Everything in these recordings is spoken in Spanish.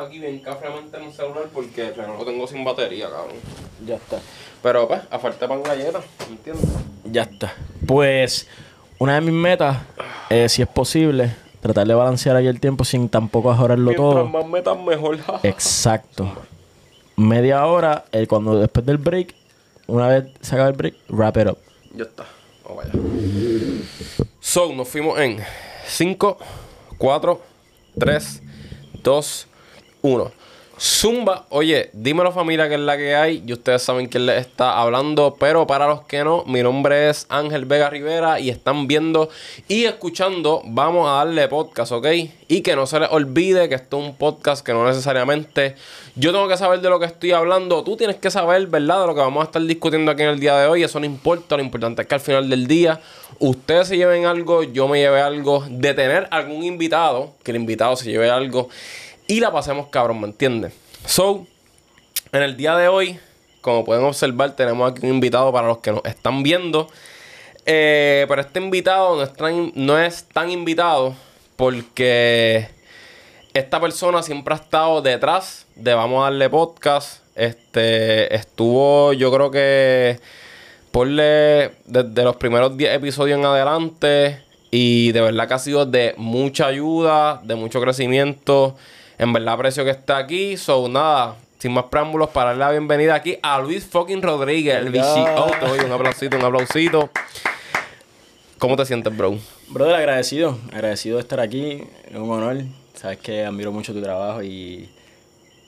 aquí bien cafreamente en un celular porque no lo tengo sin batería, cabrón. Ya está. Pero pues, a falta de pan galleta, ¿entiendes? Ya está. Pues, una de mis metas, eh, si es posible, tratar de balancear ahí el tiempo sin tampoco ajorarlo Mientras todo. más metas, mejor. Exacto. Media hora, eh, cuando después del break, una vez se acaba el break, wrap it up. Ya está. Vamos allá. So, nos fuimos en 5, 4, 3, 2, 1. Zumba, oye, dímelo familia que es la que hay y ustedes saben quién les está hablando, pero para los que no, mi nombre es Ángel Vega Rivera y están viendo y escuchando, vamos a darle podcast, ¿ok? Y que no se les olvide que esto es un podcast que no necesariamente yo tengo que saber de lo que estoy hablando, tú tienes que saber, ¿verdad? De lo que vamos a estar discutiendo aquí en el día de hoy, eso no importa, lo importante es que al final del día ustedes se lleven algo, yo me lleve algo, de tener algún invitado, que el invitado se lleve algo y la pasemos cabrón, ¿me entiendes? So, en el día de hoy, como pueden observar, tenemos aquí un invitado para los que nos están viendo. Eh, pero este invitado no es, tan, no es tan invitado porque esta persona siempre ha estado detrás de Vamos a darle podcast. Este estuvo, yo creo que ponle desde los primeros 10 episodios en adelante. Y de verdad que ha sido de mucha ayuda, de mucho crecimiento. En verdad aprecio que está aquí. So, nada, sin más preámbulos, para darle la bienvenida aquí a Luis fucking Rodríguez, el. VCO. Te doy un aplausito, un aplausito. ¿Cómo te sientes, bro? Brother, agradecido. Agradecido de estar aquí. Es un honor. Sabes que admiro mucho tu trabajo y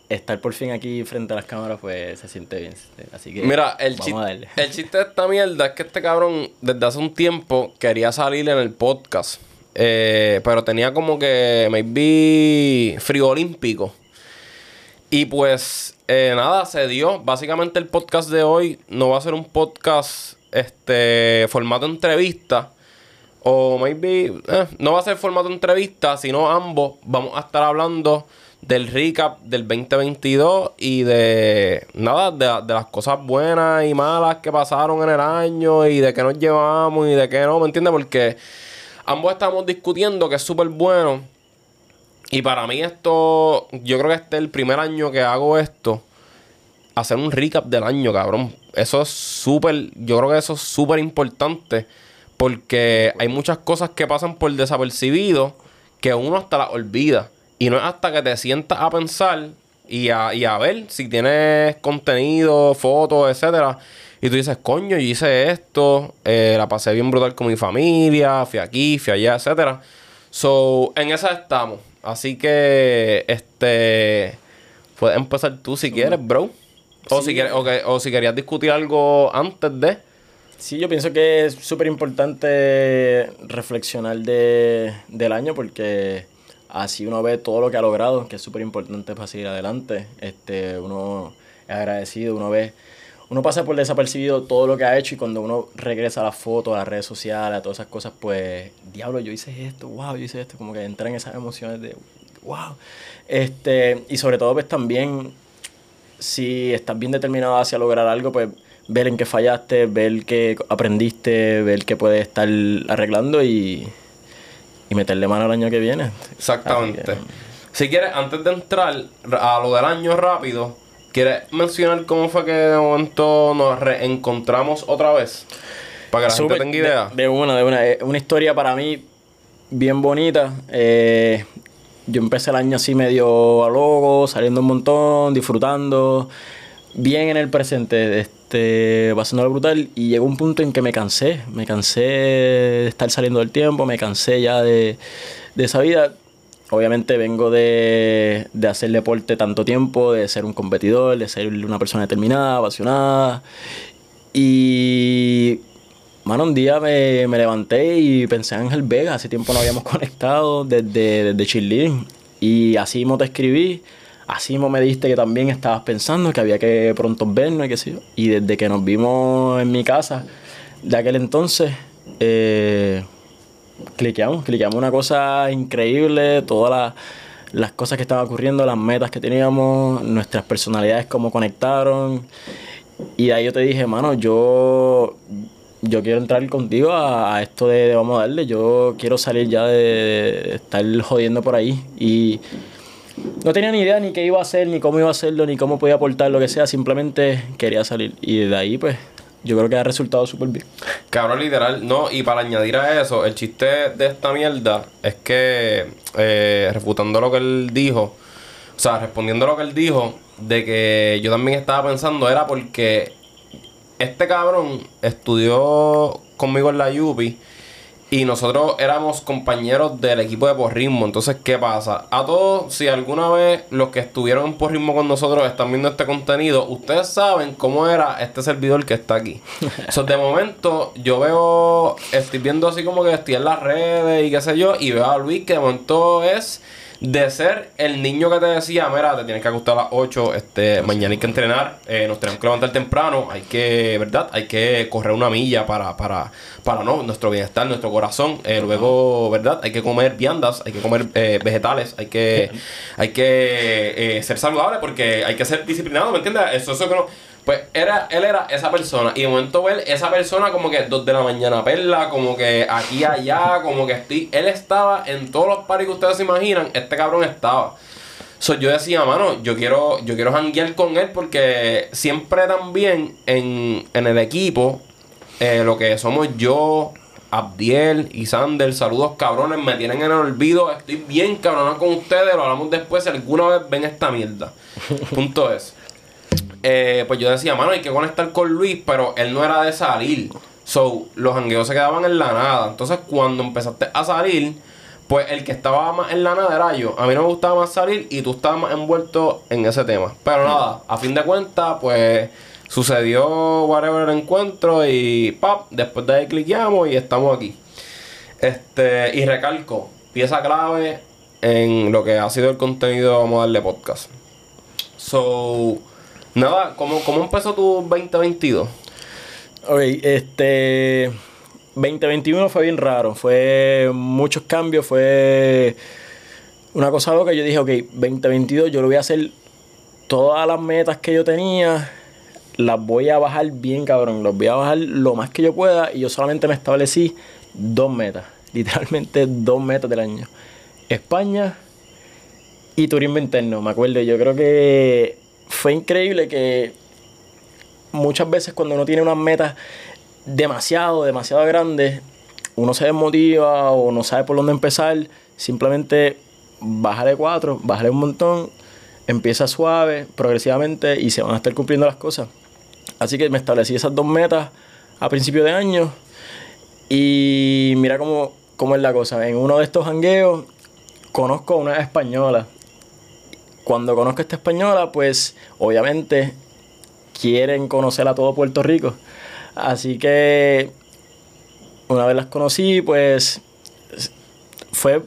estar por fin aquí frente a las cámaras, pues se siente bien. Así que Mira, el, vamos chiste, a darle. el chiste de esta mierda es que este cabrón desde hace un tiempo quería salir en el podcast. Eh, pero tenía como que maybe frío olímpico. Y pues eh, nada, se dio. Básicamente el podcast de hoy no va a ser un podcast este formato entrevista. O maybe eh, no va a ser formato entrevista, sino ambos vamos a estar hablando del recap del 2022 y de nada, de, de las cosas buenas y malas que pasaron en el año y de qué nos llevamos y de qué no, ¿me entiendes? Porque ambos estamos discutiendo que es súper bueno. Y para mí esto, yo creo que este es el primer año que hago esto. Hacer un recap del año, cabrón. Eso es súper, yo creo que eso es súper importante. Porque hay muchas cosas que pasan por desapercibido que uno hasta las olvida. Y no es hasta que te sientas a pensar y a, y a ver si tienes contenido, fotos, etcétera. Y tú dices, coño, yo hice esto, eh, la pasé bien brutal con mi familia, fui aquí, fui allá, etcétera. So, en esa estamos. Así que, este, puedes empezar tú si quieres, bro. O, Sí. si quieres, o si querías discutir algo antes de. Sí, yo pienso que es súper importante reflexionar de, del año porque así uno ve todo lo que ha logrado, que es súper importante para seguir adelante. Este, uno es agradecido, uno ve, uno pasa por desapercibido todo lo que ha hecho y cuando uno regresa a las fotos, a las redes sociales, a todas esas cosas, pues, diablo, yo hice esto, wow, yo hice esto, como que entran esas emociones de, wow. Este, y sobre todo, pues también si estás bien determinado hacia lograr algo, pues ver en qué fallaste, ver qué aprendiste, ver qué puedes estar arreglando y, y meterle mano al año que viene. Exactamente. Que, Si quieres, antes de entrar a lo del año rápido, ¿quieres mencionar cómo fue que de momento nos reencontramos otra vez? Para que la Súper- gente tenga idea. De, de una, de una. Una historia para mí bien bonita. Eh, yo empecé el año así medio a loco, saliendo un montón, disfrutando, bien en el presente, este, pasándolo brutal. Y llegó un punto en que me cansé, me cansé de estar saliendo del tiempo, me cansé ya de, de esa vida. Obviamente vengo de, de hacer deporte tanto tiempo, de ser un competidor, de ser una persona determinada, apasionada. Y, mano, un día me, me levanté y pensé en Ángel Vega. Hace tiempo no habíamos conectado desde, desde cheerleading. Y así mismo te escribí. Así mismo me dijiste que también estabas pensando que había que pronto vernos y qué sé. Y desde que nos vimos en mi casa de aquel entonces, eh, cliqueamos, cliqueamos una cosa increíble, todas las, cosas que estaban ocurriendo, las metas que teníamos, nuestras personalidades, cómo conectaron. Y de ahí yo te dije, mano, yo, yo quiero entrar contigo a, esto de, de vamos a darle, yo quiero salir ya de, de estar jodiendo por ahí. Y no tenía ni idea ni qué iba a hacer, ni cómo iba a hacerlo, ni cómo podía aportar, lo que sea. Simplemente quería salir. Y de ahí, pues, yo creo que ha resultado súper bien. Cabrón, literal, no, y para añadir a eso, el chiste de esta mierda es que, eh, refutando lo que él dijo, o sea, respondiendo a lo que él dijo, de que yo también estaba pensando, era porque este cabrón estudió conmigo en la Yupi y nosotros éramos compañeros del equipo de porrismo. Entonces, ¿qué pasa? A todos, si alguna vez los que estuvieron en porrismo con nosotros están viendo este contenido, ustedes saben cómo era este servidor que está aquí. so, de momento, yo veo, estoy viendo así como que estoy en las redes y qué sé yo, y veo a Luis que de momento es de ser el niño que te decía, mira, te tienes que acostar a las 8, este, mañana hay que entrenar, eh, nos tenemos que levantar temprano, hay que, ¿verdad? Hay que correr una milla para, para, para no, nuestro bienestar, nuestro corazón. Eh, luego, ¿verdad? Hay que comer viandas, hay que comer eh, vegetales, hay que, hay que ser saludable porque hay que ser disciplinado, ¿me entiendes? Eso, eso que no pues era, él era esa persona. Y de momento ver esa persona como que dos de la mañana perla, como que aquí allá, como que estoy. Él estaba en todos los paris que ustedes se imaginan, este cabrón estaba. So, yo decía, mano, yo quiero, yo quiero janguear con él porque siempre también en, en el equipo, eh, lo que somos yo, Abdiel y Sander, saludos cabrones, me tienen en el olvido, estoy bien cabrón con ustedes, lo hablamos después si alguna vez ven esta mierda. Punto es. Eh, pues yo decía, mano, hay que conectar con Luis, pero él no era de salir. So, los jangueos se quedaban en la nada. Entonces, cuando empezaste a salir, pues el que estaba más en la nada era yo. A mí no me gustaba más salir y tú estabas más envuelto en ese tema. Pero nada, a fin de cuentas, pues sucedió whatever el encuentro y pap, después de ahí cliqueamos y estamos aquí. Este, y recalco, pieza clave en lo que ha sido el contenido, vamos a darle podcast. So, Nada, ¿cómo, cómo empezó tu 2022? Ok, este. 2021 fue bien raro. Fue muchos cambios, fue una cosa loca. Yo dije, ok, 2022 yo lo voy a hacer todas las metas que yo tenía. Las voy a bajar bien, cabrón. Las voy a bajar lo más que yo pueda. Y yo solamente me establecí dos metas. Literalmente dos metas del año. España y turismo interno. Me acuerdo, yo creo que fue increíble que muchas veces cuando uno tiene unas metas demasiado, demasiado grandes, uno se desmotiva o no sabe por dónde empezar, simplemente bájale cuatro, bájale un montón, empieza suave, progresivamente y se van a estar cumpliendo las cosas. Así que me establecí esas dos metas a principio de año y mira cómo, cómo es la cosa. En uno de estos hangueos conozco a una española cuando conozco a esta española, pues obviamente quieren conocer a todo Puerto Rico. Así que una vez las conocí, pues fue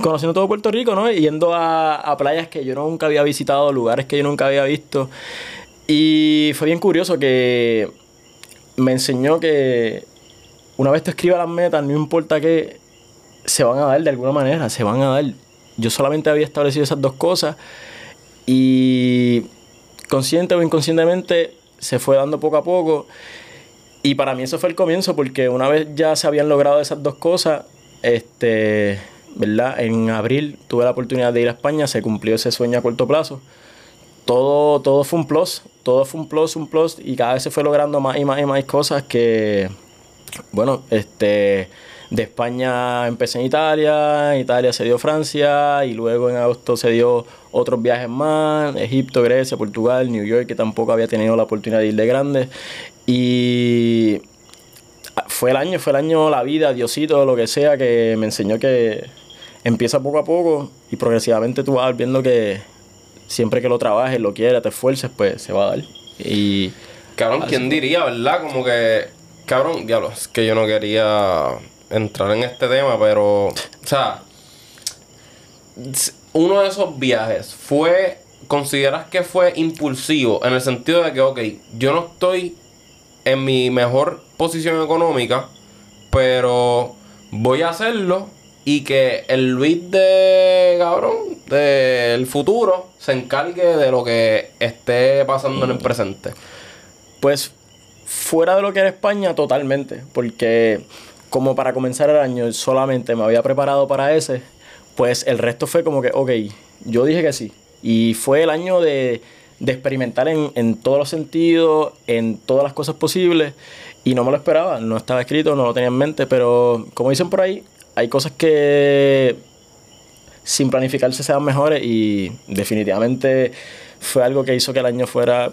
conociendo todo Puerto Rico, ¿no? Yendo a, a, playas que yo nunca había visitado, lugares que yo nunca había visto. Y fue bien curioso que me enseñó que una vez tú escribas las metas, no importa qué, se van a dar de alguna manera, se van a dar. Yo solamente había establecido esas dos cosas y consciente o inconscientemente se fue dando poco a poco. Y para mí eso fue el comienzo, porque una vez ya se habían logrado esas dos cosas, este, ¿verdad? En abril tuve la oportunidad de ir a España, se cumplió ese sueño a corto plazo. Todo, todo fue un plus, todo fue un plus, un plus, y cada vez se fue logrando más y más y más cosas que, bueno, este, de España empecé en Italia, Italia se dio Francia y luego en agosto se dio otros viajes más, Egipto, Grecia, Portugal, New York, que tampoco había tenido la oportunidad de ir de grande. Y fue el año, fue el año, la vida, Diosito, lo que sea, que me enseñó que empieza poco a poco y progresivamente tú vas viendo que siempre que lo trabajes, lo quieras, te esfuerces, pues se va a dar. Y... Cabrón, ¿quién diría, verdad? Como que... Cabrón, diablos, que yo no quería entrar en este tema, pero, o sea, uno de esos viajes fue, consideras que fue impulsivo en el sentido de que, ok, yo no estoy en mi mejor posición económica, pero voy a hacerlo y que el Luis de cabrón del futuro se encargue de lo que esté pasando en el presente. Pues fuera de lo que era España, totalmente, porque como para comenzar el año solamente me había preparado para ese, pues el resto fue como que, ok, Yo dije que sí. Y fue el año de, de experimentar en, en todos los sentidos, en todas las cosas posibles. Y no me lo esperaba, no estaba escrito, no lo tenía en mente, pero como dicen por ahí, hay cosas que sin planificarse sean mejores y definitivamente fue algo que hizo que el año fuera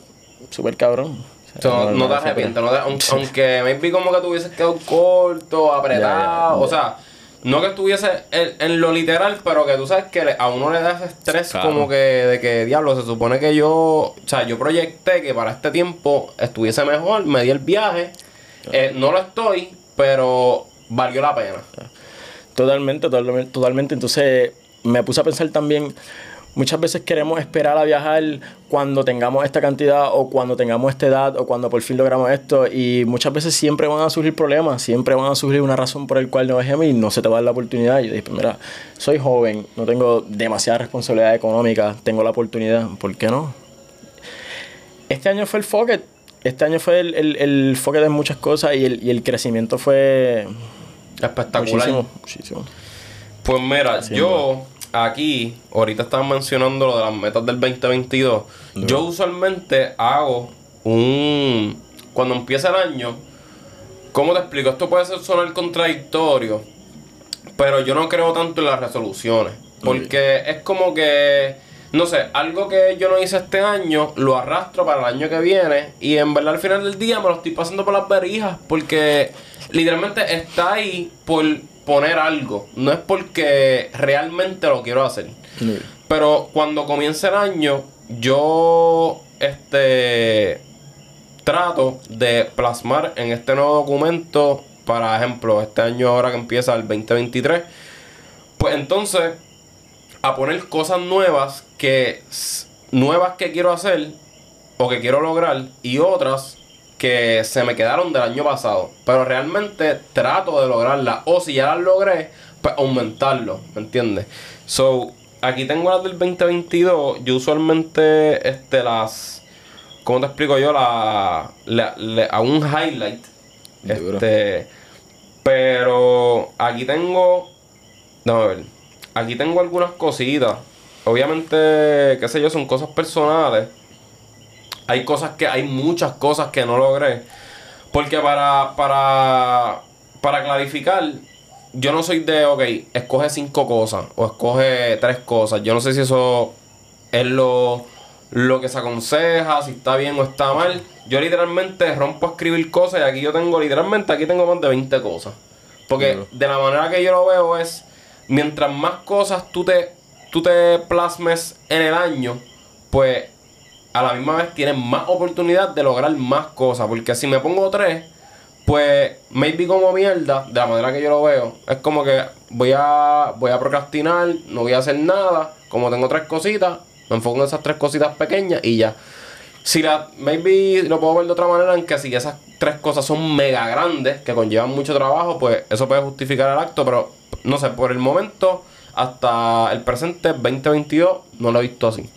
súper cabrón. O sea, So, no, te arrepientes, no te- aun- aunque maybe como que te hubieses quedado corto, apretado, Ya, ya, o sea, no que estuviese en, en lo literal, pero que tú sabes que a uno le da ese estrés Claro. como que de que, diablo, se supone que yo, o sea, yo proyecté que para este tiempo estuviese mejor, me di el viaje, eh, no lo estoy, pero valió la pena. Totalmente, totalmente, totalmente. Entonces me puse a pensar también, muchas veces queremos esperar a viajar cuando tengamos esta cantidad o cuando tengamos esta edad o cuando por fin logramos esto y muchas veces siempre van a surgir problemas, siempre van a surgir una razón por el cual no dejemos y no se te va a dar la oportunidad. Y yo dije, pues mira, soy joven, no tengo demasiada responsabilidad económica, tengo la oportunidad, ¿por qué no? Este año fue el foque, este año fue el, el, el foque de muchas cosas y el, y el crecimiento fue Espectacular. muchísimo, muchísimo. Pues mira, yo aquí, ahorita estaban mencionando lo de las metas del 2022. Yo usualmente hago un. Cuando empieza el año, ¿cómo te explico? Esto puede ser sonar contradictorio, pero yo no creo tanto en las resoluciones. Porque es como que. No sé, algo que yo no hice este año, lo arrastro para el año que viene. Y en verdad al final del día me lo estoy pasando por las verijas. Porque literalmente está ahí por poner algo. No es porque realmente lo quiero hacer. Pero cuando comienza el año, yo este trato de plasmar en este nuevo documento, para ejemplo, este año ahora que empieza el 2023, pues entonces a poner cosas nuevas que nuevas que quiero hacer o que quiero lograr y otras que se me quedaron del año pasado, pero realmente trato de lograrlas o si ya las logré, pues aumentarlo, ¿me entiendes? So, aquí tengo las del 2022, yo usualmente este las ¿cómo te explico yo? La, la, hago un highlight. Duro. Este, pero aquí tengo, déjame ver, aquí tengo algunas cositas. Obviamente, qué sé yo, son cosas personales. Hay cosas que, hay muchas cosas que no logré. Porque para, para, para clarificar, yo no soy de, ok, escoge cinco cosas o escoge tres cosas. Yo no sé si eso es lo, lo que se aconseja, si está bien o está mal. Yo literalmente rompo a escribir cosas y aquí yo tengo, literalmente aquí tengo más de 20 cosas. Porque de la manera que yo lo veo es, mientras más cosas tú te, tú te plasmes en el año, pues a la misma vez tienes más oportunidad de lograr más cosas. Porque si me pongo tres, pues maybe como mierda, de la manera que yo lo veo, es como que voy a, voy a procrastinar, no voy a hacer nada. Como tengo tres cositas, me enfoco en esas tres cositas pequeñas y ya. Si la, maybe lo puedo ver de otra manera en que si esas tres cosas son mega grandes, que conllevan mucho trabajo, pues eso puede justificar el acto, pero no sé, por el momento, hasta el presente 2022, no lo he visto así.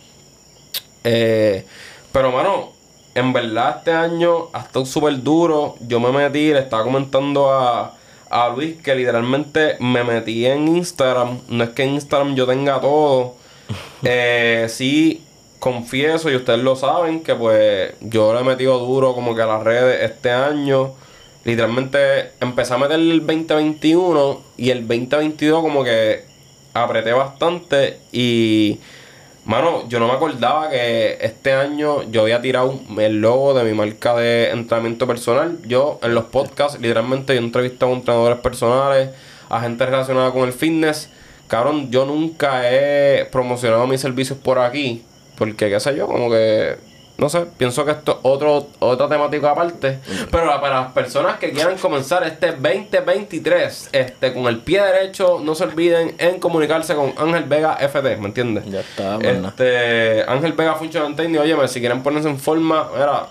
Eh, pero, mano, en verdad este año ha estado súper duro. Yo me metí, le estaba comentando a, a Luis que literalmente me metí en Instagram. No es que en Instagram yo tenga todo. Eh, sí, confieso, y ustedes lo saben, que pues yo le he metido duro como que a las redes este año. Literalmente empecé a meter el 2021 y el 2022 como que apreté bastante y... Mano, yo no me acordaba que este año yo había tirado el logo de mi marca de entrenamiento personal. Yo en los podcasts, literalmente, yo he entrevistado a entrenadores personales, a gente relacionada con el fitness. Cabrón, yo nunca he promocionado mis servicios por aquí. Porque, qué sé yo, como que, no sé, pienso que esto es otro, otra temática aparte. Pero para las personas que quieran comenzar este 2023 este, con el pie derecho, no se olviden en comunicarse con Ángel Vega FT, ¿me entiendes? Ya está, mana. Este, Ángel Vega Function Training, oye, si quieren ponerse en forma, mira,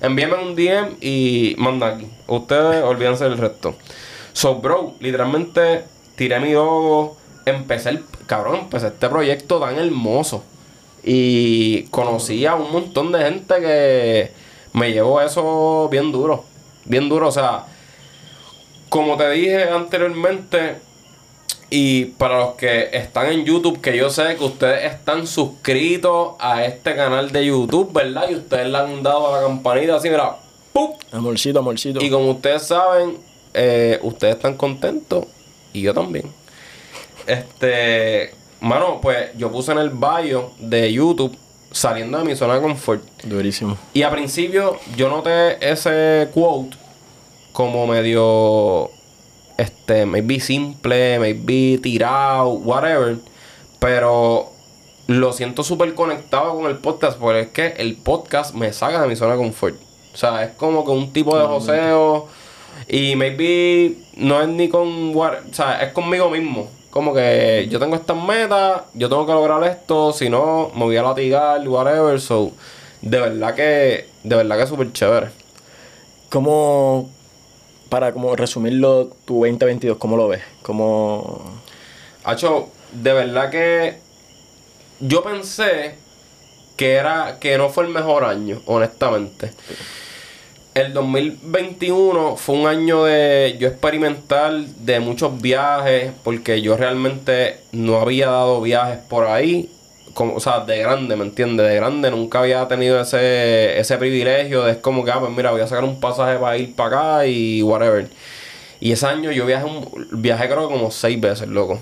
envíenme un DM y manda aquí. Ustedes olvídense del resto. So, bro, literalmente tiré mi logo, empecé el, cabrón, empecé este proyecto tan hermoso. Y conocí a un montón de gente que me llevó eso bien duro. Bien duro, o sea, como te dije anteriormente, Y para los que están en YouTube, que yo sé que ustedes están suscritos a este canal de YouTube, ¿verdad? Y ustedes le han dado a la campanita así, mira, ¡pum! Amorcito, amorcito. Y como ustedes saben, eh, ustedes están contentos y yo también. Este, mano, pues yo puse en el bio de YouTube saliendo de mi zona de confort. Durísimo. Y a principio yo noté ese quote como medio, este, maybe simple, maybe tirado, whatever. Pero lo siento súper conectado con el podcast porque es que el podcast me saca de mi zona de confort. O sea, es como que un tipo de joseo y maybe no es ni con, o sea, es conmigo mismo. Como que yo tengo estas metas, yo tengo que lograr esto, si no me voy a latigar, whatever. So, de verdad que, de verdad que es súper chévere. ¿Cómo, para como resumirlo, tu 2022, cómo lo ves? ¿Cómo... Hacho, de verdad que yo pensé que era que no fue el mejor año, honestamente. El 2021 fue un año de yo experimentar de muchos viajes porque yo realmente no había dado viajes por ahí, como, o sea, de grande, ¿me entiendes? De grande nunca había tenido ese, ese privilegio de es como que, ah, pues mira, voy a sacar un pasaje para ir para acá y whatever. Y ese año yo viajé, un, viajé creo que como seis veces, loco.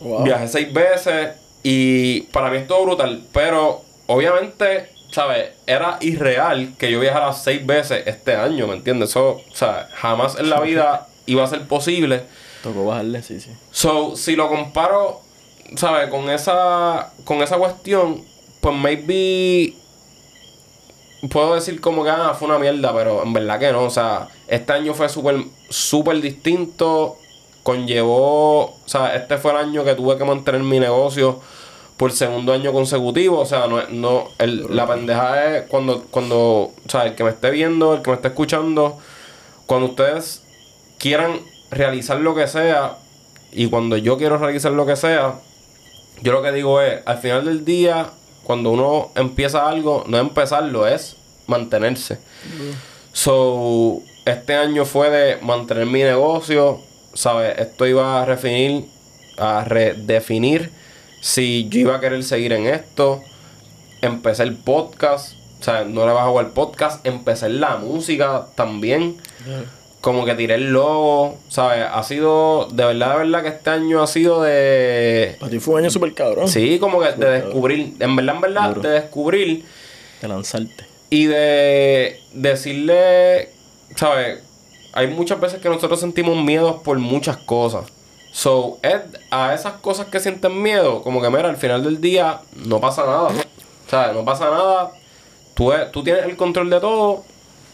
Wow. Viajé seis veces y para mí estuvo brutal, pero obviamente, ¿sabes? Era irreal que yo viajara seis veces este año, ¿me entiendes? Eso, o sea, jamás en la vida iba a ser posible. Tocó bajarle, sí, sí. So, si lo comparo, ¿sabes? Con esa, con esa cuestión, pues maybe puedo decir como que ah, fue una mierda, pero en verdad que no. O sea, este año fue súper, súper distinto. Conllevó, o sea, este fue el año que tuve que mantener mi negocio por segundo año consecutivo. O sea, no, es- no el- la pendeja es cuando, cuando, o sea, el que me esté viendo, el que me esté escuchando, cuando ustedes quieran realizar lo que sea y cuando yo quiero realizar lo que sea, yo lo que digo es, al final del día, cuando uno empieza algo, no es empezarlo, es mantenerse. So, este año fue de mantener mi negocio, ¿sabes? Esto iba a redefinir, a redefinir si yo iba a querer seguir en esto. Empecé el podcast, o sea, no le bajo el podcast, empecé la música también como que tiré el logo, ¿sabes? Ha sido, de verdad, de verdad que este año ha sido de... Para ti fue un año súper cabrón. Sí, como que de descubrir, en verdad, en verdad, Duro. de descubrir De lanzarte. y de decirle, ¿sabes? Hay muchas veces que nosotros sentimos miedos por muchas cosas. So, es a esas cosas que sienten miedo, como que mira, al final del día no pasa nada. ¿Sabes? No pasa nada. Tú, tú tienes el control de todo.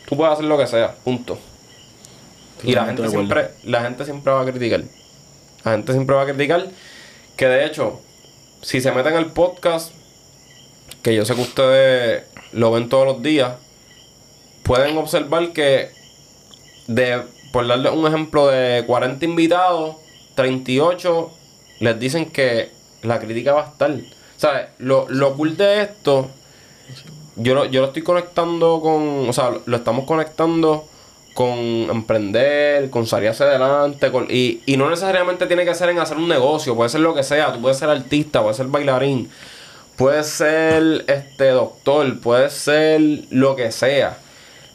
Tú puedes hacer lo que sea. Punto. Y la gente siempre, la gente siempre va a criticar. La gente siempre va a criticar. Que de hecho, si se meten al podcast, que yo sé que ustedes lo ven todos los días, pueden observar que de, por darle un ejemplo de 40 invitados, 38 les dicen que la crítica va a estar. ¿Sabes? Lo, lo cool de esto, yo lo, yo lo estoy conectando con, o sea, lo, estamos conectando con emprender, con salir hacia adelante, con- y, y no necesariamente tiene que ser en hacer un negocio, puede ser lo que sea, tú puedes ser artista, puedes ser bailarín, puedes ser este doctor, puedes ser lo que sea.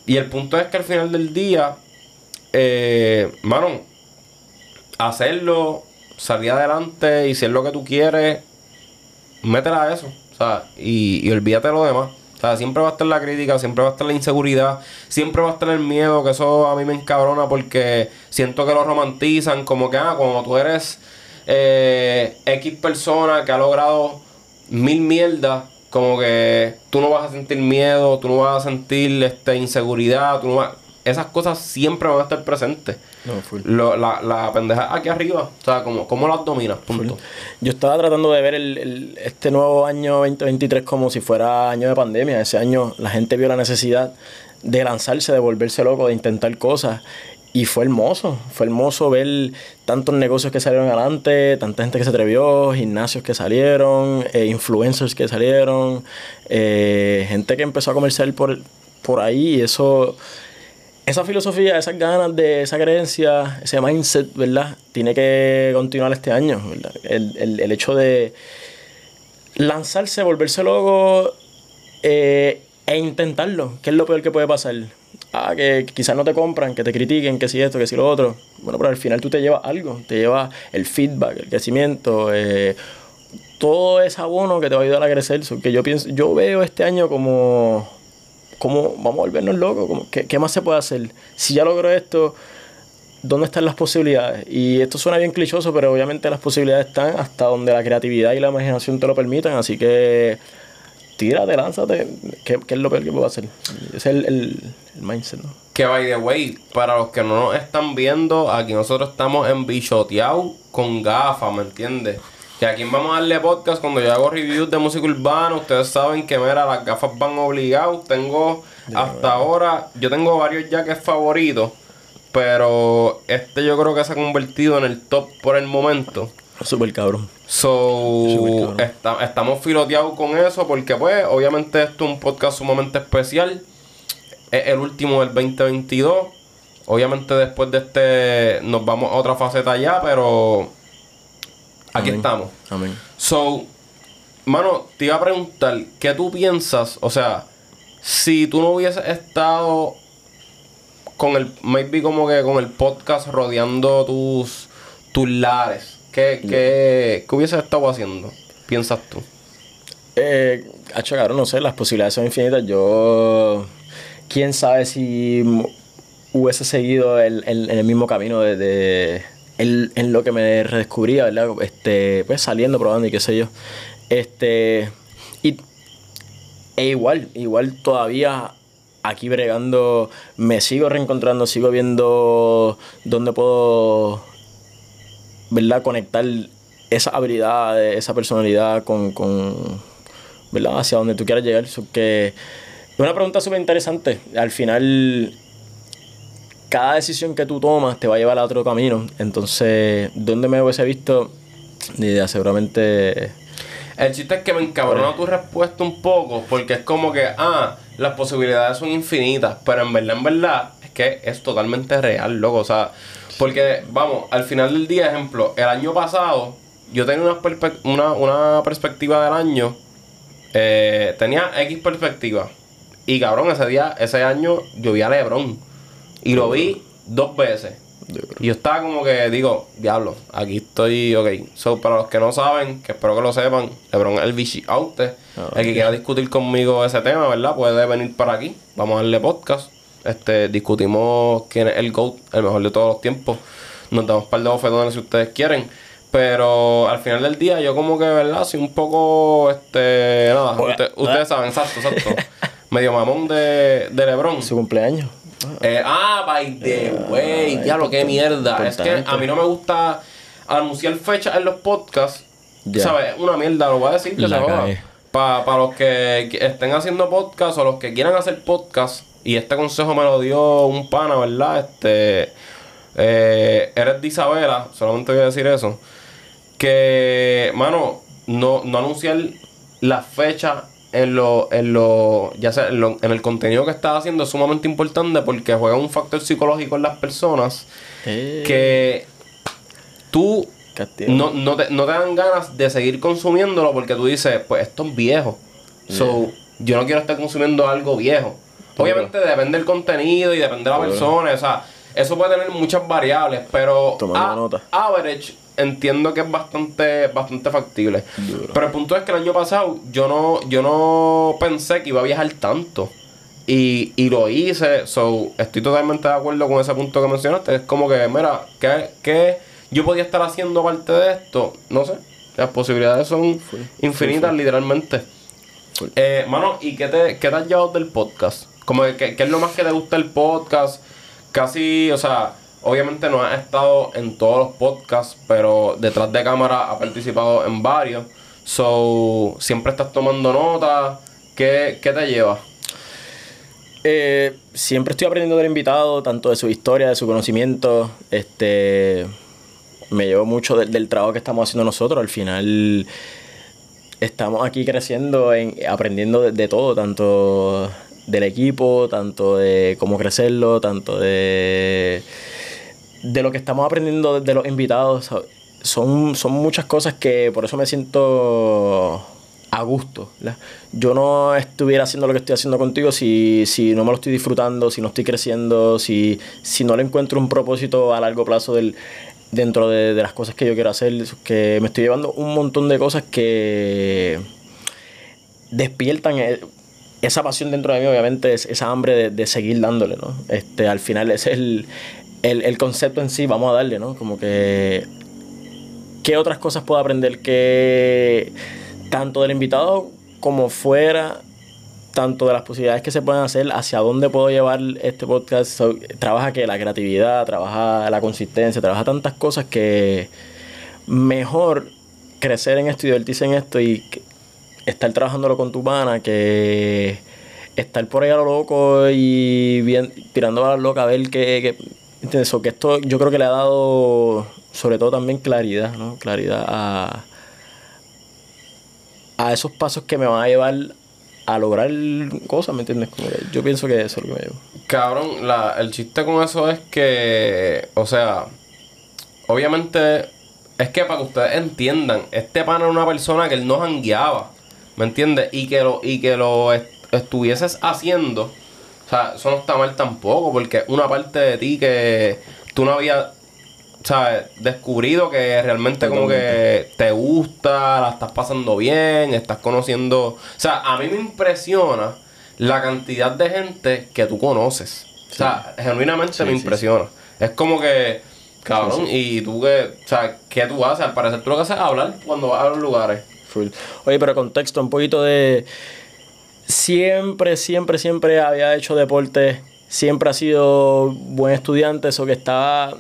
Y el punto es que al final del día, eh, hacerlo, salir adelante y si es lo que tú quieres, métela a eso, o sea, y, y olvídate de lo demás. O sea, siempre va a estar la crítica, siempre va a estar la inseguridad, siempre va a estar el miedo, que eso a mí me encabrona porque siento que lo romantizan, como que, ah, como tú eres eh, X persona que ha logrado mil mierdas, como que tú no vas a sentir miedo, tú no vas a sentir este, inseguridad, tú no vas... Esas cosas siempre van a estar presentes. No, full. Lo- la, la pendeja aquí arriba, o sea, como, ¿cómo las dominas? Punto. Yo estaba tratando de ver el, el- este nuevo año 2023 como si fuera año de pandemia. Ese año la gente vio la necesidad de lanzarse, de volverse loco, de intentar cosas. Y fue hermoso, fue hermoso ver tantos negocios que salieron adelante, tanta gente que se atrevió, gimnasios que salieron, eh, influencers que salieron, eh, gente que empezó a comerciar por, por ahí y eso esa filosofía, esas ganas de esa creencia, ese mindset, ¿verdad? Tiene que continuar este año, ¿verdad? El, el, el hecho de lanzarse, volverse loco eh, e intentarlo, que es lo peor que puede pasar. Ah, que quizás no te compran, que te critiquen, que si esto, que si lo otro. Bueno, pero al final tú te llevas algo, te llevas el feedback, el crecimiento, eh, todo ese abono que te va a ayudar a crecer. Que yo pienso, yo veo este año como, como vamos a volvernos locos, ¿qué, ¿qué más se puede hacer? Si ya logro esto, ¿dónde están las posibilidades? Y esto suena bien clichoso, pero obviamente las posibilidades están hasta donde la creatividad y la imaginación te lo permitan, así que tírate, lánzate, ¿qué, qué es lo peor que puedo hacer? Ese es el, el, el mindset, ¿no? Que by the way, para los que no nos están viendo, aquí nosotros estamos en bichoteado con gafas, ¿me entiendes? Que aquí vamos a darle podcast cuando yo hago reviews de música urbana, ustedes saben que mira, las gafas van obligados. Tengo hasta ahora, yo tengo varios jackets favoritos, pero este yo creo que se ha convertido en el top por el momento. Súper cabrón. So, cabrón. estamos filoteados con eso porque pues obviamente esto es un podcast sumamente especial. Es el último del 2022. Obviamente después de este nos vamos a otra faceta ya, pero aquí Amén. estamos. Amén. So, mano, te iba a preguntar, ¿qué tú piensas? O sea, si tú no hubieses estado con el, maybe como que con el podcast rodeando tus, tus lares, ¿qué, qué, qué hubieses estado haciendo? Piensas tú. Eh, hacho, cabrón, no sé, las posibilidades son infinitas. Yo, quién sabe si hubiese seguido el, el- el mismo camino de, de- en, en lo que me redescubría, ¿verdad? Este, pues saliendo, probando y qué sé yo. Este, y, e igual, igual todavía aquí bregando, me sigo reencontrando, sigo viendo dónde puedo ¿verdad? Conectar esa habilidad, esa personalidad con, con ¿verdad? Hacia donde tú quieras llegar. Es una pregunta súper interesante. Al final, cada decisión que tú tomas te va a llevar a otro camino. Entonces, ¿dónde me hubiese visto? Ni idea, seguramente... El chiste es que me encabrona tu respuesta un poco, porque es como que, ah, las posibilidades son infinitas, pero en verdad, en verdad, es que es totalmente real, loco, o sea, porque, vamos, al final del día, ejemplo, el año pasado, yo tenía una, una, una perspectiva del año, eh, tenía X perspectiva, y cabrón, ese día, ese año, yo vi a Lebron, y lo vi dos veces. Y yo estaba como que digo, diablo, aquí estoy, ok. So, para los que no saben, que espero que lo sepan, LeBron es el bichi Aute. Ah, el que quiera discutir conmigo ese tema, ¿verdad? Puede venir para aquí. Vamos a darle podcast. Este, discutimos quién es el GOAT, el mejor de todos los tiempos. Nos damos par de bofetones si ustedes quieren. Pero al final del día, yo como que, ¿verdad? Soy un poco, este, nada. Bueno, usted- ustedes saben, exacto, exacto. Medio mamón de, de LeBron. Su cumpleaños. Eh, ah, by the way, diablo, qué mierda. Es que a mí no me gusta anunciar fechas en los podcasts. Ya. ¿Sabes? Una mierda, lo voy a decir que La se cagué. Para los que que estén haciendo podcast o los que quieran hacer podcast, y este consejo me lo dio un pana, ¿verdad? Este. eh, eres de Isabela, solamente voy a decir eso. Que, mano, no, no anunciar la fecha en lo, en lo, ya sea en, lo- en el contenido que estás haciendo es sumamente importante porque juega un factor psicológico en las personas Eh, que tú no, no, te, no te dan ganas de seguir consumiéndolo porque tú dices, pues esto es viejo. So, yo no quiero estar consumiendo algo viejo. Obviamente depende del contenido y depende de la persona. O sea, eso puede tener muchas variables, pero Tomando a- nota. average entiendo que es bastante, bastante factible. Duro. Pero el punto es que el año pasado yo no, yo no pensé que iba a viajar tanto. Y, y lo hice, so estoy totalmente de acuerdo con ese punto que mencionaste. Es como que, mira, ¿qué, qué yo podía estar haciendo aparte de esto? No sé. Las posibilidades son infinitas, literalmente. Eh, mano, ¿y qué te, qué te has llevado del podcast? Como que, ¿qué es lo más que te gusta del podcast? Casi, o sea, obviamente no has estado en todos los podcasts, pero detrás de cámara ha participado en varios. So, siempre estás tomando notas. ¿Qué, qué te lleva? Eh, siempre estoy aprendiendo del invitado, tanto de su historia, de su conocimiento. Este, me llevo mucho del, del trabajo que estamos haciendo nosotros. Al final, estamos aquí creciendo, en, aprendiendo de, de todo, tanto del equipo, tanto de cómo crecerlo, tanto de, de lo que estamos aprendiendo de los invitados. Son, son muchas cosas que por eso me siento a gusto. Yo no estuviera haciendo lo que estoy haciendo contigo si, si no me lo estoy disfrutando, si no estoy creciendo, si, si no le encuentro un propósito a largo plazo del, dentro de, las cosas que yo quiero hacer, que me estoy llevando un montón de cosas que despiertan e, esa pasión dentro de mí, obviamente, es esa hambre de, seguir dándole, ¿no? Este, al final es el, el, el concepto en sí, vamos a darle, ¿no? Como que, ¿qué otras cosas puedo aprender que tanto del invitado como fuera, tanto de las posibilidades que se pueden hacer, hacia dónde puedo llevar este podcast. trabaja que la creatividad, trabaja la consistencia, trabaja tantas cosas que mejor crecer en esto y divertirse en esto y estar trabajándolo con tu pana que estar por ahí a lo loco y bien, tirando a la loca a ver qué, que esto yo creo que le ha dado sobre todo también claridad, ¿no? Claridad a a esos pasos que me van a llevar a lograr cosas, ¿me entiendes? yo pienso que eso es lo que me llevo. Cabrón, la, el chiste con eso es que, o sea, obviamente, es que para que ustedes entiendan, este pana era una persona que él nos guiaba, ¿me entiendes? Y que lo, y que lo estuvieses haciendo, sea, eso no está mal tampoco, porque una parte de ti que tú no habías ¿sabes? Descubrido que realmente como que te gusta, la estás pasando bien, estás conociendo. O sea, a mí me impresiona la cantidad de gente que tú conoces. O sea, genuinamente me impresiona. Es como que, cabrón, y tú que, o sea, ¿qué tú haces? Al parecer tú lo que haces es hablar cuando vas a los lugares. Oye, pero contexto, un poquito de. Siempre, siempre, siempre había hecho deporte. Siempre ha sido buen estudiante, eso que estaba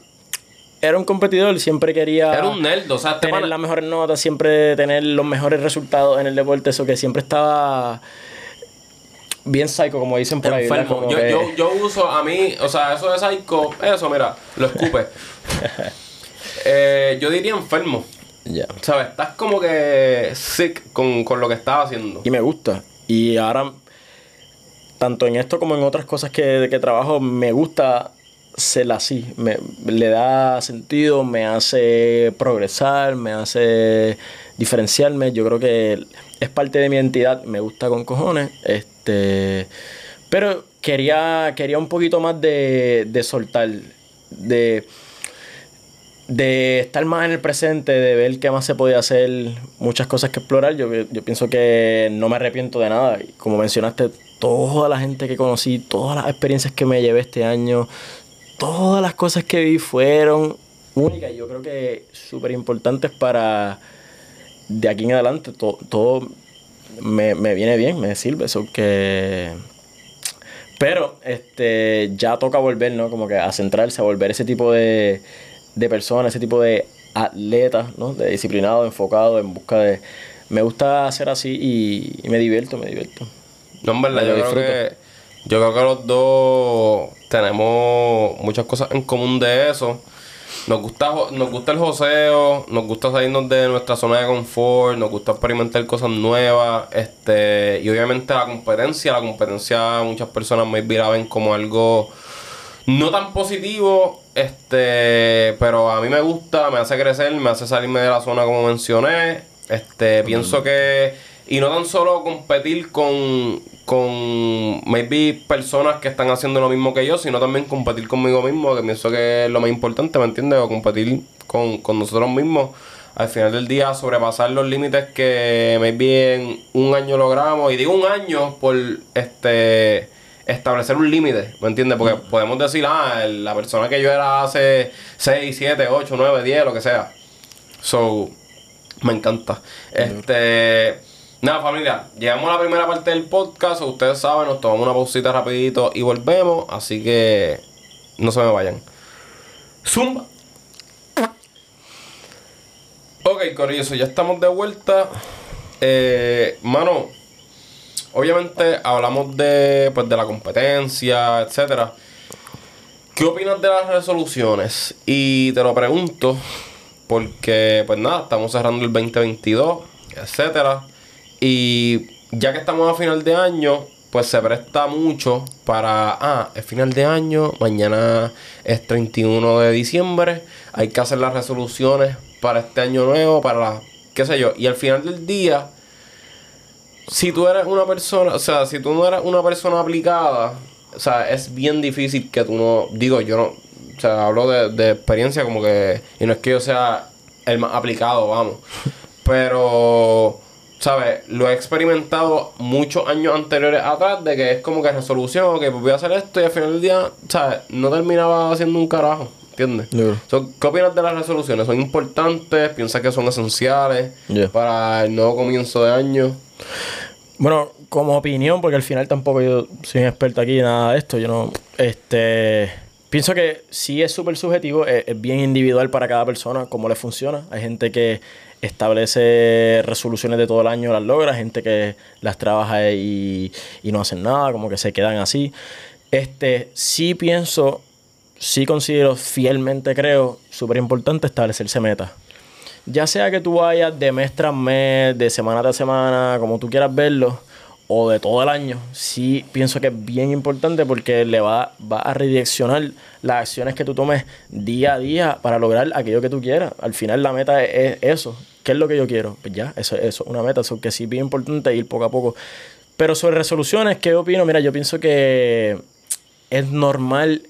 era un competidor, siempre quería. Era un nerd, o sea, tener las mejores notas, siempre tener los mejores resultados en el deporte, eso que siempre estaba bien psycho, como dicen por ahí. Yo, yo, uso a mí, o sea, eso de psycho, eso, mira, lo escupe. Eh, yo diría enfermo. Ya. ¿Sabes? Estás como que sick con, con lo que estaba haciendo. Y me gusta. Y ahora, tanto en esto como en otras cosas que, que trabajo, me gusta ser así. Me, le da sentido, me hace progresar, me hace diferenciarme. Yo creo que es parte de mi identidad, me gusta con cojones. Este, pero quería, quería un poquito más de, de soltar, de, de estar más en el presente, de ver qué más se podía hacer, muchas cosas que explorar. Yo, yo pienso que no me arrepiento de nada. Como mencionaste, toda la gente que conocí, todas las experiencias que me llevé este año, todas las cosas que vi fueron únicas y yo creo que súper importantes para de aquí en adelante. todo me, viene bien, me sirve. Eso que. Pero este ya toca volver, ¿no? Como que a centrarse, a volver ese tipo de, de personas, ese tipo de atletas, ¿no? De disciplinado, enfocado, en busca de. Me gusta hacer así y, me divierto, me divierto. No, en verdad, yo creo que. Yo creo que los dos tenemos muchas cosas en común de eso. Nos gusta, nos gusta el joseo, nos gusta salirnos de nuestra zona de confort, nos gusta experimentar cosas nuevas, este, y obviamente la competencia, la competencia muchas personas me la ven como algo no tan positivo, este, pero a mí me gusta, me hace crecer, me hace salirme de la zona como mencioné, este, pienso que y no tan solo competir con, con maybe personas que están haciendo lo mismo que yo, sino también competir conmigo mismo, que pienso que es lo más importante, ¿me entiendes? O competir con, nosotros mismos. Al final del día, sobrepasar los límites que maybe en un año logramos. Y digo un año por este establecer un límite, ¿me entiendes? Porque mm. podemos decir, ah, la persona que yo era hace 6, 7, 8, 9, 10, lo que sea. So, me encanta. Este Nada, familia, llegamos a la primera parte del podcast. Ustedes saben, nos tomamos una pausita rapidito y volvemos. Así que no se me vayan. Zumba. Ok, Corillo, ya estamos de vuelta. Eh, mano, obviamente hablamos de, pues, de la competencia, etcétera. ¿Qué opinas de las resoluciones? Y te lo pregunto porque, pues nada, estamos cerrando el 2022, etcétera. Y ya que estamos a final de año, pues se presta mucho para, ah, es final de año, mañana es 31 de diciembre, hay que hacer las resoluciones para este año nuevo, para la, qué sé yo, y al final del día, si tú eres una persona, o sea, si tú no eres una persona aplicada, o sea, es bien difícil que tú no, digo, yo no, o sea, hablo de, de experiencia como que, y no es que yo sea el más aplicado, vamos, pero ¿sabes? Lo he experimentado muchos años anteriores atrás de que es como que resolución, que pues voy a hacer esto y al final del día, ¿sabes? No terminaba haciendo un carajo, ¿entiendes? ¿Qué opinas de las resoluciones? ¿Son importantes? ¿Piensas que son esenciales para el nuevo comienzo de año? Bueno, como opinión, porque al final tampoco yo soy un experto aquí en nada de esto, yo no, este... Pienso que sí es súper subjetivo, es, bien individual para cada persona, cómo le funciona. Hay gente que establece resoluciones de todo el año, las logra, gente que las trabaja y, no hacen nada, como que se quedan así. Este, sí pienso, sí considero, fielmente creo, súper importante establecerse metas. Ya sea que tú vayas de mes tras mes, de semana tras semana, como tú quieras verlo, o de todo el año, sí pienso que es bien importante porque le va, va a redireccionar las acciones que tú tomes día a día para lograr aquello que tú quieras. Al final la meta es eso, ¿Qué es lo que yo quiero? Pues ya, eso es una meta, eso que sí es bien importante ir poco a poco. Pero sobre resoluciones, ¿qué opino? Mira, yo pienso que es normal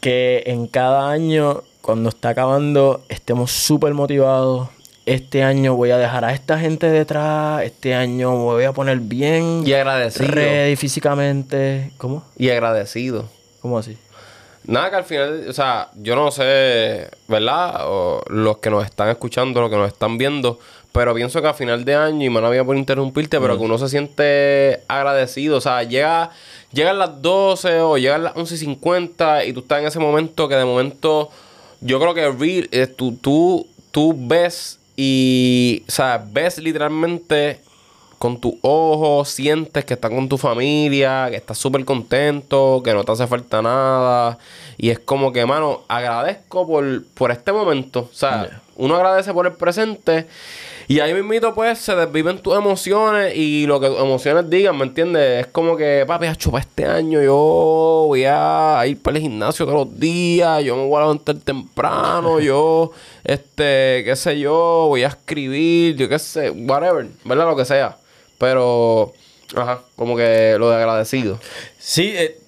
que en cada año, cuando está acabando, estemos súper motivados. Este año voy a dejar a esta gente detrás. Este año me voy a poner bien. Y agradecido. Ready físicamente. ¿Cómo? Y agradecido. ¿Cómo así? Nada que al final, o sea, yo no sé, ¿verdad? O los que nos están escuchando, los que nos están viendo, pero pienso que a final de año, y me había por interrumpirte, pero que uno se siente agradecido, o sea, llega, llegan las 12 o llegan las 11.50 y tú estás en ese momento que de momento, yo creo que real, eh, tú, tú, tú ves y, o sea, ves literalmente con tus ojos, sientes que estás con tu familia, que estás súper contento, que no te hace falta nada. Y es como que, mano, agradezco por, por este momento. O sea, uno agradece por el presente. Y ahí mismo, pues, se desviven tus emociones y lo que tus emociones digan, ¿me entiendes? Es como que, papi, para este año yo voy a ir para el gimnasio todos los días, yo me voy a levantar temprano, yo, este, qué sé yo, voy a escribir, yo qué sé, whatever, ¿verdad? Lo que sea. Pero, ajá, como que lo de agradecido. Sí, eh,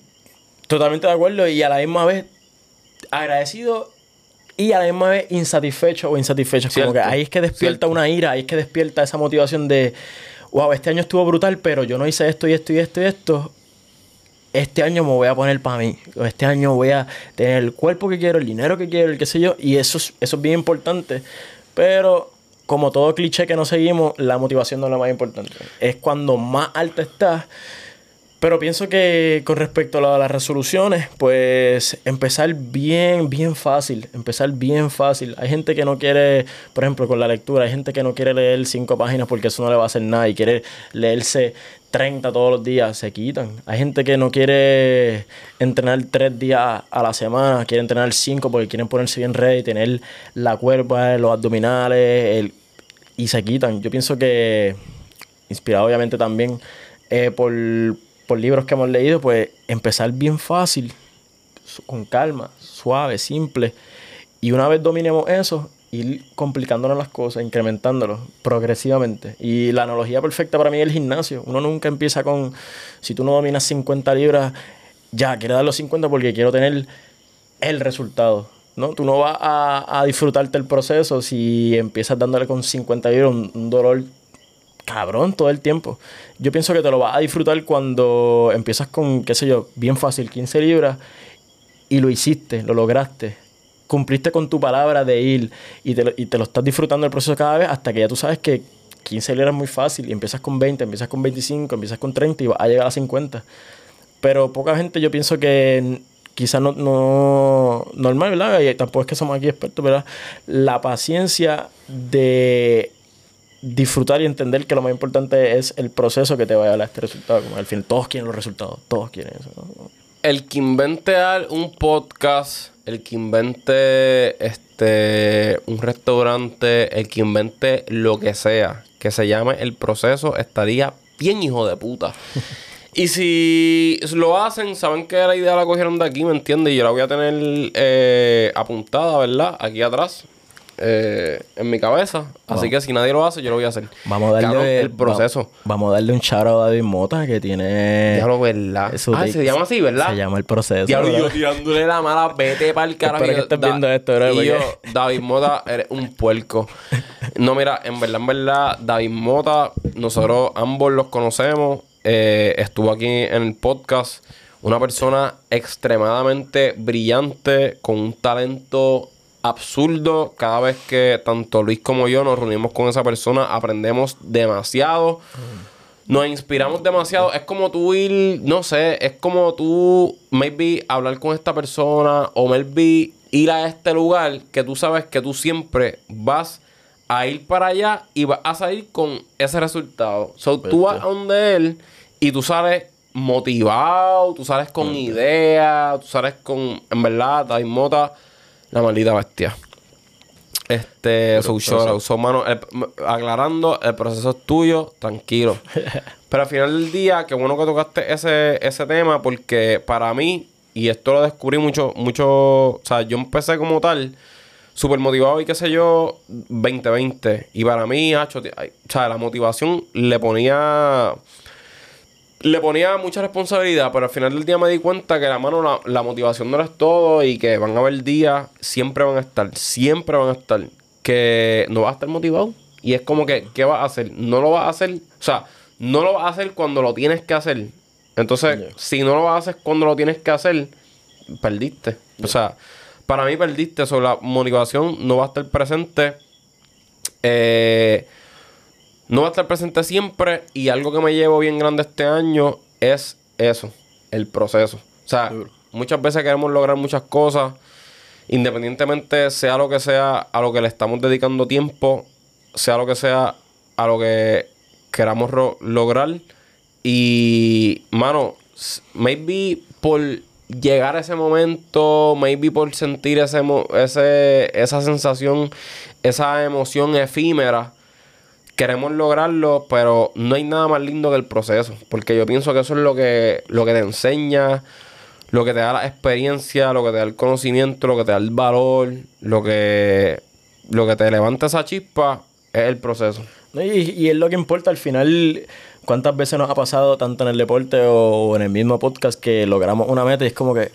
totalmente de acuerdo y a la misma vez agradecido y a la misma vez insatisfecho o insatisfecho. como que ahí es que despierta una ira, ahí es que despierta esa motivación de, wow, este año estuvo brutal, pero yo no hice esto y esto y esto y esto. Este año me voy a poner para mí. Este año voy a tener el cuerpo que quiero, el dinero que quiero, el qué sé yo. Y eso, eso es bien importante. Pero como todo cliché que no seguimos, la motivación no es lo más importante. Es cuando más alta estás. Pero pienso que con respecto a, las resoluciones, pues empezar bien, bien fácil. Empezar bien fácil. Hay gente que no quiere, por ejemplo, con la lectura, hay gente que no quiere leer cinco páginas porque eso no le va a hacer nada y quiere leerse 30 todos los días. Se quitan. Hay gente que no quiere entrenar tres días a la semana, quiere entrenar cinco porque quieren ponerse bien ready, tener la cuerpa, los abdominales, el y se quitan. Yo pienso que, inspirado obviamente también eh, por, libros que hemos leído, pues empezar bien fácil, con calma, suave, simple. Y una vez dominemos eso, ir complicándonos las cosas, incrementándolo progresivamente. Y la analogía perfecta para mí es el gimnasio. Uno nunca empieza con, si tú no dominas 50 libras, ya, quiero dar los 50 porque quiero tener el resultado. ¿no? Tú no vas a, disfrutarte el proceso si empiezas dándole con 50 libras un, dolor cabrón todo el tiempo. Yo pienso que te lo vas a disfrutar cuando empiezas con, qué sé yo, bien fácil, 15 libras y lo hiciste, lo lograste. Cumpliste con tu palabra de ir y te, y te lo estás disfrutando el proceso cada vez hasta que ya tú sabes que 15 libras es muy fácil y empiezas con 20, empiezas con 25, empiezas con 30 y vas a llegar a 50. Pero poca gente yo pienso que quizás no, no normal, ¿verdad? Y tampoco es que somos aquí expertos, ¿verdad? La paciencia de disfrutar y entender que lo más importante es el proceso que te vaya a dar este resultado. Como al fin, todos quieren los resultados, todos quieren eso. El que invente un podcast, el que invente este un restaurante, el que invente lo que sea, que se llame el proceso, estaría bien hijo de puta. Y si lo hacen, saben que la idea la cogieron de aquí, ¿me entiendes? Y yo la voy a tener eh, apuntada, ¿verdad? Aquí atrás. Eh, en mi cabeza. Así que si nadie lo hace, yo lo voy a hacer. Vamos a darle el proceso. va- vamos a darle un shout out a David Mota que tiene. Diablo, ¿verdad? su Ah, se llama así, ¿verdad? Se llama el proceso. Diablo, yo tirándole la mala, vete para el carajo. Espero que estés viendo esto, bro, Y yo, David Mota, eres un puerco. No, mira, en verdad, en verdad, David Mota, nosotros ambos los conocemos. eh, estuvo aquí en el podcast. Una persona extremadamente brillante, con un talento absurdo. Cada vez que tanto Luis como yo nos reunimos con esa persona, aprendemos demasiado. Nos inspiramos demasiado. Es como tú ir, no sé, es como tú, maybe, hablar con esta persona o maybe ir a este lugar que tú sabes que tú siempre vas a ir para allá y vas a salir con ese resultado. So, tú vas a donde él y tú sales motivado, tú sales con ideas, tú sales con, en verdad, David Mota, la maldita bestia. Este, so, shout out. So, mano, el- aclarando, el proceso es tuyo, tranquilo. Pero al final del día, qué bueno que tocaste ese, ese tema, porque para mí, y esto lo descubrí mucho, mucho, o sea, yo empecé como tal, súper motivado y qué sé yo, 2020. Y para mí, hacho, o sea, la motivación le ponía le ponía mucha responsabilidad, pero al final del día me di cuenta que la mano, la, la motivación no es todo y que van a haber días, siempre van a estar, siempre van a estar, que no vas a estar motivado. Y es como que, ¿qué vas a hacer? No lo vas a hacer, o sea, no lo vas a hacer cuando lo tienes que hacer. Entonces, Yeah. si no lo hacer cuando lo tienes que hacer, perdiste. O sea, para mí perdiste. Sobre la motivación no va a estar presente. Eh, no va a estar presente siempre y algo que me llevo bien grande este año es eso, el proceso. O sea, muchas veces queremos lograr muchas cosas, independientemente sea lo que sea a lo que le estamos dedicando tiempo, sea lo que sea a lo que queramos lograr. Y, mano, maybe por llegar a ese momento, maybe por sentir ese, esa sensación, esa emoción efímera, queremos lograrlo, pero no hay nada más lindo que el proceso. Porque yo pienso que eso es lo que, lo que te enseña, lo que te da la experiencia, lo que te da el conocimiento, lo que te da el valor, lo que, lo que te levanta esa chispa, es el proceso. Y, y es lo que importa al final. ¿Cuántas veces nos ha pasado, tanto en el deporte o en el mismo podcast, que logramos una meta y es como que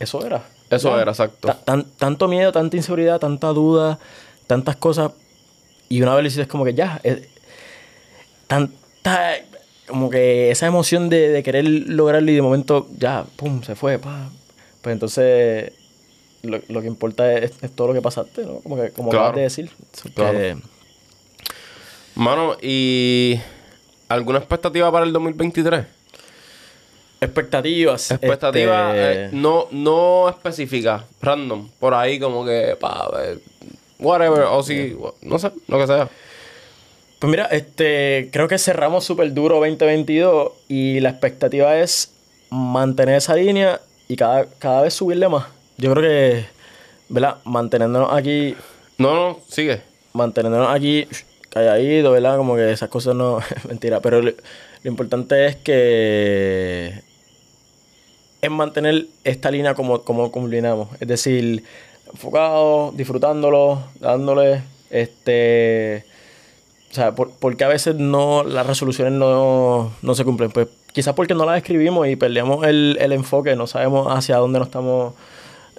eso era? Eso Ya. era, exacto. Ta- tan- tanto miedo, tanta inseguridad, tanta duda, tantas cosas. Y una vez lo hiciste es como que ya. tanta. Como que esa emoción de, de querer lograrlo y de momento ya, pum, se fue. Pa. Pues entonces. Lo, lo que importa es, es todo lo que pasaste, ¿no? Como que, como Claro. acabas de decir. Que- Claro. Mano, ¿y alguna expectativa para el 2023? Expectativas. Expectativa este, eh, no, no específica, random, por ahí como que, pa, eh, whatever, o si, no sé, lo que sea. Pues mira, este, creo que cerramos súper duro 2022 y la expectativa es mantener esa línea y cada, cada vez subirle más. Yo creo que, ¿verdad? Manteniéndonos aquí, No, no, sigue. manteniéndonos aquí calladito, ¿verdad? Como que esas cosas no, mentira, pero lo, lo importante es que es mantener esta línea como, como combinamos. Es decir, enfocado, disfrutándolo, dándole, este... O sea, por, porque a veces no las resoluciones no, no se cumplen. Pues quizás porque no las escribimos y perdemos el, el enfoque, no sabemos hacia dónde nos estamos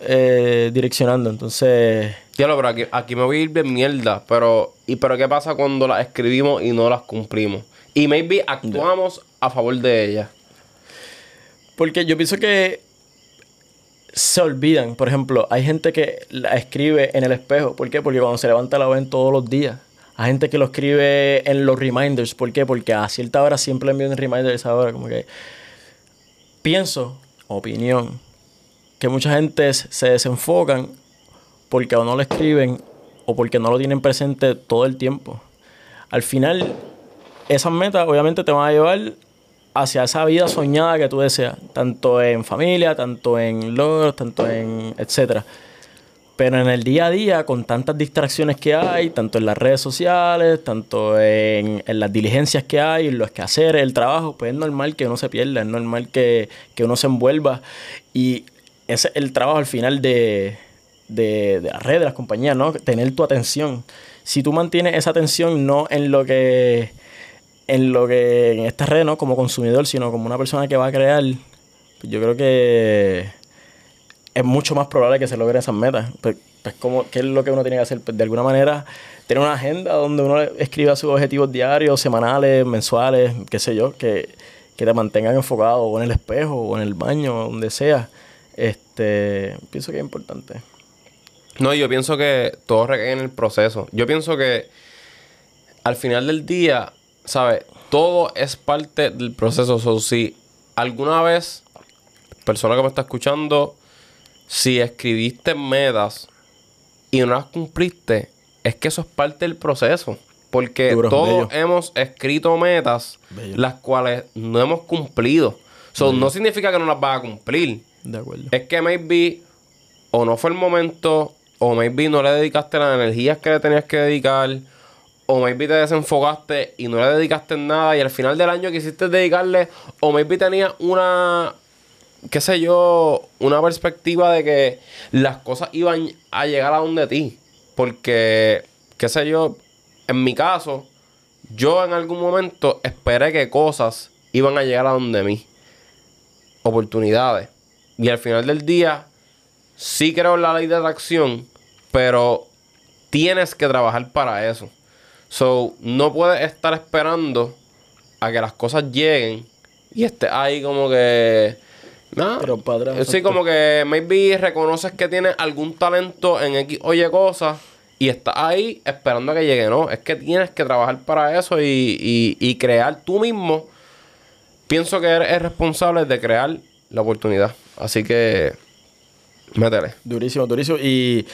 eh, direccionando. Entonces, Diablo, pero aquí, aquí me voy a ir de mierda, pero, y, pero ¿qué pasa cuando las escribimos y no las cumplimos? Y maybe actuamos a favor de ellas. porque yo pienso que se olvidan. Por ejemplo, hay gente que la escribe en el espejo. ¿Por qué? Porque cuando se levanta la ven todos los días. Hay gente que lo escribe en los reminders. ¿Por qué? Porque a cierta hora siempre envían reminders a esa hora. Como que pienso, opinión, que mucha gente se desenfocan porque o no lo escriben o porque no lo tienen presente todo el tiempo. Al final, esas metas obviamente te van a llevar hacia esa vida soñada que tú deseas, tanto en familia, tanto en logros, tanto en etcétera. Pero en el día a día, con tantas distracciones que hay, tanto en las redes sociales, tanto en, las diligencias que hay, en los que hacer, el trabajo, pues es normal que uno se pierda, es normal que, que uno se envuelva. Y ese es el trabajo al final de, de, de la red, de las compañías, ¿no? Tener tu atención. Si tú mantienes esa atención no en lo que en lo que en esta red, ¿no? Como consumidor, sino como una persona que va a crear, pues yo creo que es mucho más probable que se logren esas metas. Pues, pues como, ¿qué es lo que uno tiene que hacer? Pues de alguna manera, tener una agenda donde uno escriba sus objetivos diarios, semanales, mensuales, qué sé yo, que, que te mantengan enfocado o en el espejo o en el baño, donde sea. Este, pienso que es importante. No, yo pienso que todo recae en el proceso. Yo pienso que al final del día, ¿sabes? Todo es parte del proceso. O si alguna vez, persona que me está escuchando, si escribiste metas y no las cumpliste, es que eso es parte del proceso. Porque todos hemos escrito metas las cuales no hemos cumplido. Eso no significa que no las vas a cumplir. De acuerdo. Es que maybe o no fue el momento, o maybe no le dedicaste las energías que le tenías que dedicar, o maybe te desenfocaste y no le dedicaste nada, y al final del año quisiste dedicarle, o maybe tenías una qué sé yo, una perspectiva de que las cosas iban a llegar a donde ti. Porque, qué sé yo, en mi caso, yo en algún momento esperé que cosas iban a llegar a donde mí. Oportunidades. Y al final del día, sí creo en la ley de atracción, pero tienes que trabajar para eso. So, no puedes estar esperando a que las cosas lleguen y estés ahí como que no. Pero padre. Sí, como que maybe reconoces que tienes algún talento en X oye cosas y estás ahí esperando a que llegue. No, es que tienes que trabajar para eso y, y, crear tú mismo. Pienso que eres responsable de crear la oportunidad. Así que, métele. Durísimo, durísimo. Y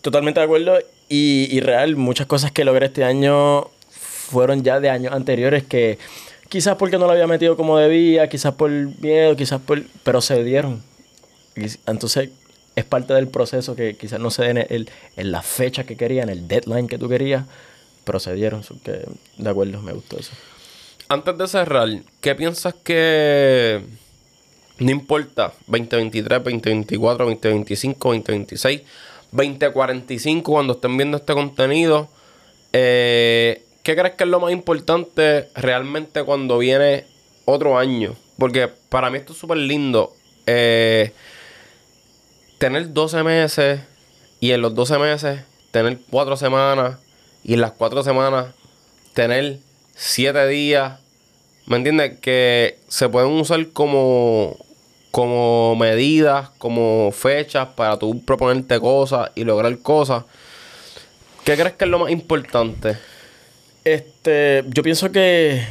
totalmente de acuerdo. Y, real, muchas cosas que logré este año fueron ya de años anteriores que Quizás porque no lo había metido como debía, quizás por miedo, quizás por... Pero se dieron. Entonces es parte del proceso que quizás no se den en, en la fecha que quería, en el deadline que tú querías, pero se dieron. Que, de acuerdo, me gustó eso. Antes de cerrar, ¿qué piensas que... No importa, 2023, 2024, 2025, 2026, 2045, cuando estén viendo este contenido, eh, ¿Qué crees que es lo más importante realmente cuando viene otro año? Porque para mí esto es súper lindo. Eh, tener 12 meses y en los 12 meses tener 4 semanas y en las 4 semanas tener 7 días. ¿Me entiendes? Que se pueden usar como, como medidas, como fechas para tú proponerte cosas y lograr cosas. ¿Qué crees que es lo más importante? Este, yo pienso que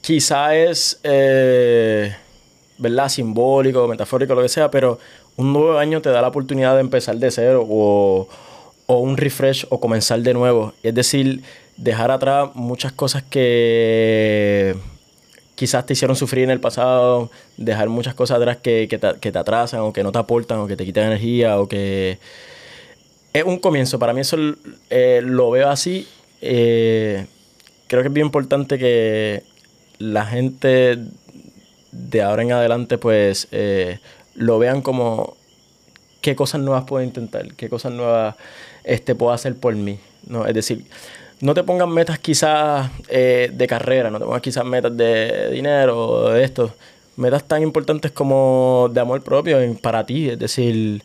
quizá es, eh, ¿verdad? Simbólico, metafórico, lo que sea, pero un nuevo año te da la oportunidad de empezar de cero o, o un refresh o comenzar de nuevo. Es decir, dejar atrás muchas cosas que quizás te hicieron sufrir en el pasado, dejar muchas cosas atrás que, que, te, que te atrasan o que no te aportan o que te quitan energía o que... Es un comienzo, para mí eso eh, lo veo así eh, creo que es bien importante que la gente de ahora en adelante pues eh, lo vean como qué cosas nuevas puedo intentar, qué cosas nuevas este, puedo hacer por mí. ¿no? Es decir, no te pongan metas quizás eh, de carrera, no te pongas quizás metas de dinero o de esto. Metas tan importantes como de amor propio para ti, es decir,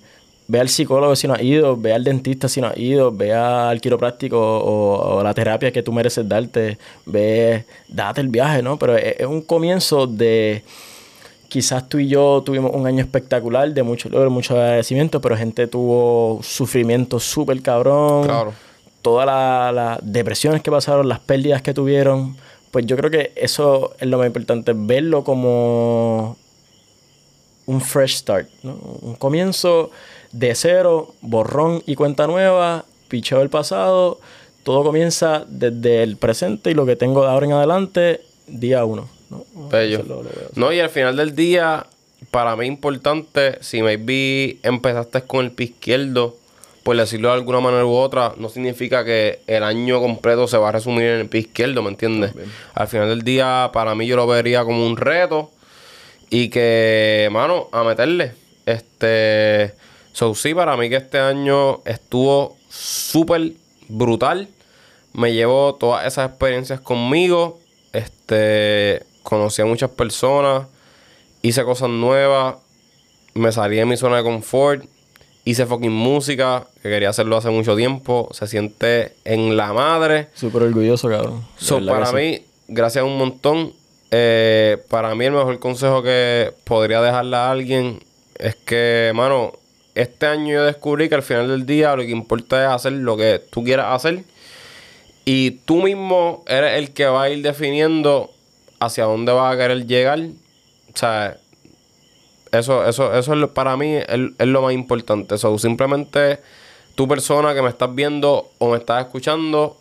ve al psicólogo si no has ido, ve al dentista si no has ido, ve al quiropráctico o, la terapia que tú mereces darte, ve, date el viaje, ¿no? Pero es, un comienzo de quizás tú y yo tuvimos un año espectacular de mucho logro, mucho agradecimiento, pero gente tuvo sufrimiento súper cabrón. Claro. Todas las depresiones que pasaron, las pérdidas que tuvieron. Pues yo creo que eso es lo más importante, verlo como un fresh start, ¿no? Un comienzo de cero, borrón y cuenta nueva, picheo del pasado, todo comienza desde el presente y lo que tengo de ahora en adelante, día uno. ¿no? no, y al final del día, para mí importante, si maybe empezaste con el pie izquierdo por decirlo de alguna manera u otra, no significa que el año completo se va a resumir en el pie izquierdo, ¿me entiendes? Al final del día, para mí yo lo vería como un reto y que, mano, a meterle. Este, so sí, para mí que este año estuvo súper brutal. Me llevo todas esas experiencias conmigo. Este, conocí a muchas personas, hice cosas nuevas, me salí de mi zona de confort hice fucking música, que quería hacerlo hace mucho tiempo. Se siente en la madre. Súper orgulloso, cabrón. So, para mí, gracias un montón. Eh, para mí, el mejor consejo que podría dejarle a alguien es que, mano, este año yo descubrí que al final del día lo que importa es hacer lo que tú quieras hacer. Y tú mismo eres el que va a ir definiendo hacia dónde vas a querer llegar. O sea, eso, eso, eso es, para mí es, lo más importante. Eso, simplemente tu persona que me estás viendo o me estás escuchando,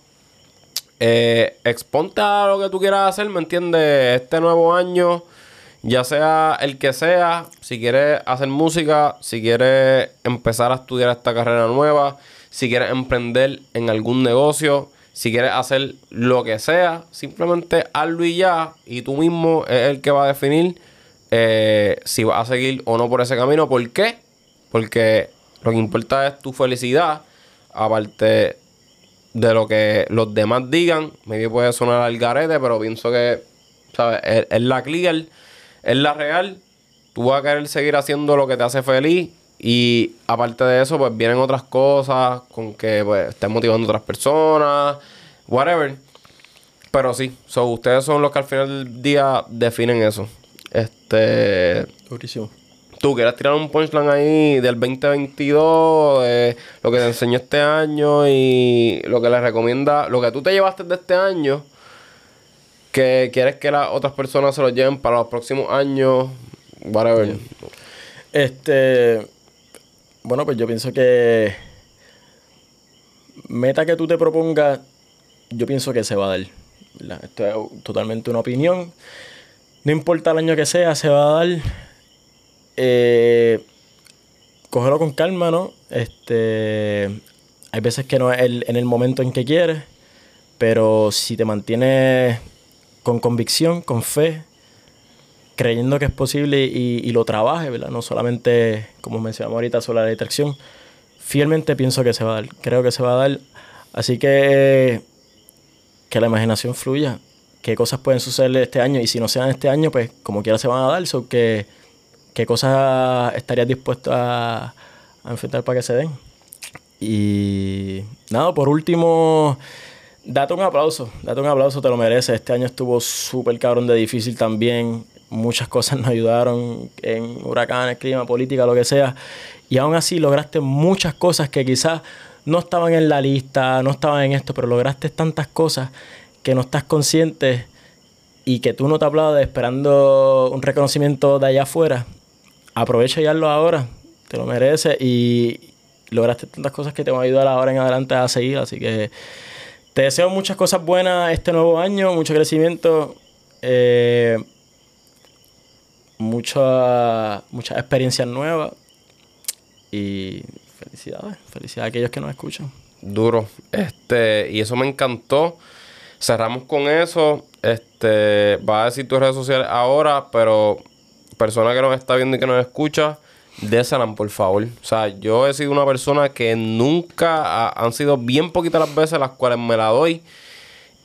eh, exponte a lo que tú quieras hacer, ¿me entiendes? Este nuevo año, ya sea el que sea, si quieres hacer música, si quieres empezar a estudiar esta carrera nueva, si quieres emprender en algún negocio, si quieres hacer lo que sea, simplemente hazlo y ya, y tú mismo es el que va a definir eh, si vas a seguir o no por ese camino. ¿Por qué? Porque lo que importa es tu felicidad, aparte de lo que los demás digan. Maybe puede sonar al garete, pero pienso que, ¿sabes? Es, la clear, es la real. Tú vas a querer seguir haciendo lo que te hace feliz. Y aparte de eso, pues vienen otras cosas con que pues, estés motivando a otras personas, whatever. Pero sí, so, ustedes son los que al final del día definen eso. Este. Durísimo. ¿Tú quieres tirar un punchline ahí del 2022, de lo que te enseñó este año y lo que le recomienda, lo que tú te llevaste de este año, que quieres que las otras personas se lo lleven para los próximos años, whatever? Este. Bueno, pues yo pienso que. Meta que tú te propongas, yo pienso que se va a dar. Esto es totalmente una opinión no importa el año que sea, se va a dar. Eh, cógelo con calma, ¿no? Este, hay veces que no es el, en el momento en que quieres, pero si te mantienes con convicción, con fe, creyendo que es posible y, lo trabajes, ¿verdad? No solamente, como mencionamos ahorita, sobre la distracción, fielmente pienso que se va a dar, creo que se va a dar. Así que que la imaginación fluya qué cosas pueden suceder este año y si no sean este año, pues como quiera se van a dar. So que, ¿Qué cosas estarías dispuesto a, enfrentar para que se den? Y nada, por último, date un aplauso, date un aplauso, te lo mereces. Este año estuvo súper cabrón de difícil también. Muchas cosas nos ayudaron en huracanes, clima, política, lo que sea. Y aún así lograste muchas cosas que quizás no estaban en la lista, no estaban en esto, pero lograste tantas cosas que no estás consciente y que tú no te aplaudes esperando un reconocimiento de allá afuera, aprovecha y hazlo ahora. Te lo mereces y lograste tantas cosas que te van a ayudar ahora en adelante a seguir. Así que te deseo muchas cosas buenas este nuevo año, mucho crecimiento, eh, muchas experiencias nuevas y felicidades. Felicidades a aquellos que nos escuchan. Duro. Este, y eso me encantó Cerramos con eso. Este, va a decir tus redes sociales ahora, pero persona que nos está viendo y que nos escucha, désalan, por favor. O sea, yo he sido una persona que nunca han sido bien poquitas las veces las cuales me la doy.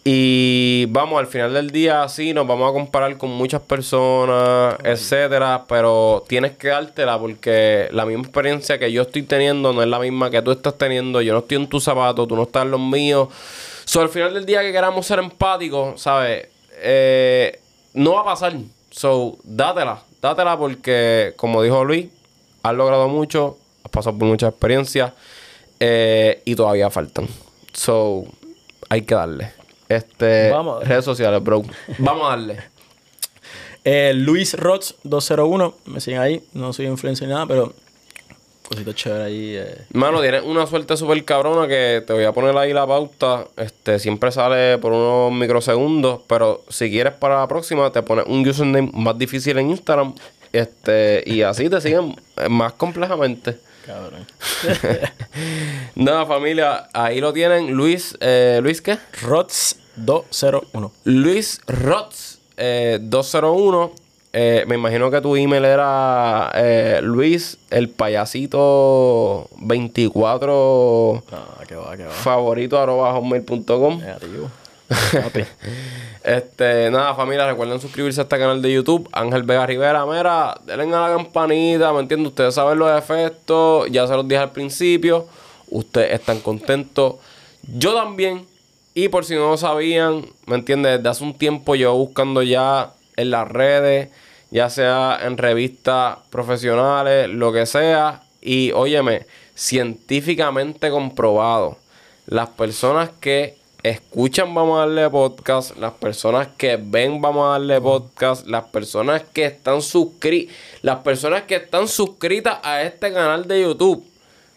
Y vamos, al final del día sí, nos vamos a comparar con muchas personas, etcétera, pero tienes que dártela porque la misma experiencia que yo estoy teniendo no es la misma que tú estás teniendo. Yo no estoy en tus zapatos, tú no estás en los míos. So, al final del día que queramos ser empáticos, ¿sabes? Eh, no va a pasar. So, dátela. Dátela porque, como dijo Luis, has logrado mucho, has pasado por muchas experiencias eh, y todavía faltan. So, hay que darle. Este, Vamos redes sociales, bro. Vamos a darle. Eh, Luis Rots 201, me siguen ahí. No soy influencer ni nada, pero cosita chévere ahí. Eh. Mano, tienes una suerte súper cabrona que te voy a poner ahí la pauta. Este, siempre sale por unos microsegundos, pero si quieres para la próxima, te pones un username más difícil en Instagram. Este, y así te siguen más complejamente. Cabrón. Nada, familia, ahí lo tienen. Luis, eh, ¿Luis qué? Rots 201. Luis Rots eh, 201. Eh, me imagino que tu email era eh, Luis, el payasito 24 Ah, va, va. favorito arroba hotmail.com. Este, nada, familia, recuerden suscribirse a este canal de YouTube. Ángel Vega Rivera, mira, denle a la campanita, ¿me entienden? Ustedes saben los efectos, ya se los dije al principio. Ustedes están contentos. Yo también. Y por si no lo sabían, ¿me entiendes? Desde hace un tiempo yo buscando ya en las redes, ya sea en revistas profesionales, lo que sea. Y óyeme, científicamente comprobado. Las personas que escuchan vamos a darle podcast, las personas que ven vamos a darle podcast, las personas que están suscritas, las personas que están suscritas a este canal de YouTube.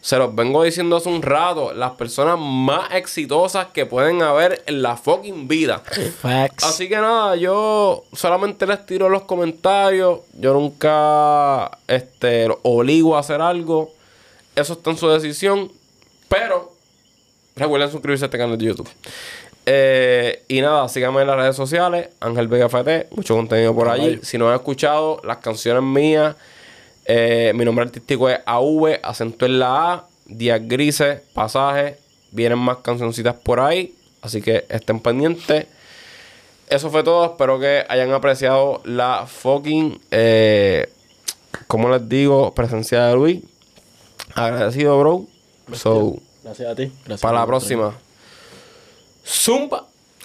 Se los vengo diciendo hace un rato, las personas más exitosas que pueden haber en la fucking vida. Facts. Así que nada, yo solamente les tiro los comentarios. Yo nunca este, obligo a hacer algo. Eso está en su decisión. Pero recuerden suscribirse a este canal de YouTube. Eh, y nada, síganme en las redes sociales. Ángel Vega FT, mucho contenido por allí. Si no han escuchado las canciones mías, eh, mi nombre artístico es AV, acento en la A, Días Grises, Pasaje. Vienen más cancioncitas por ahí. Así que estén pendientes. Eso fue todo. Espero que hayan apreciado la fucking, eh, como les digo, presencia de Luis. Agradecido, bro. So, Gracias a ti. Gracias para la próxima. Zumba.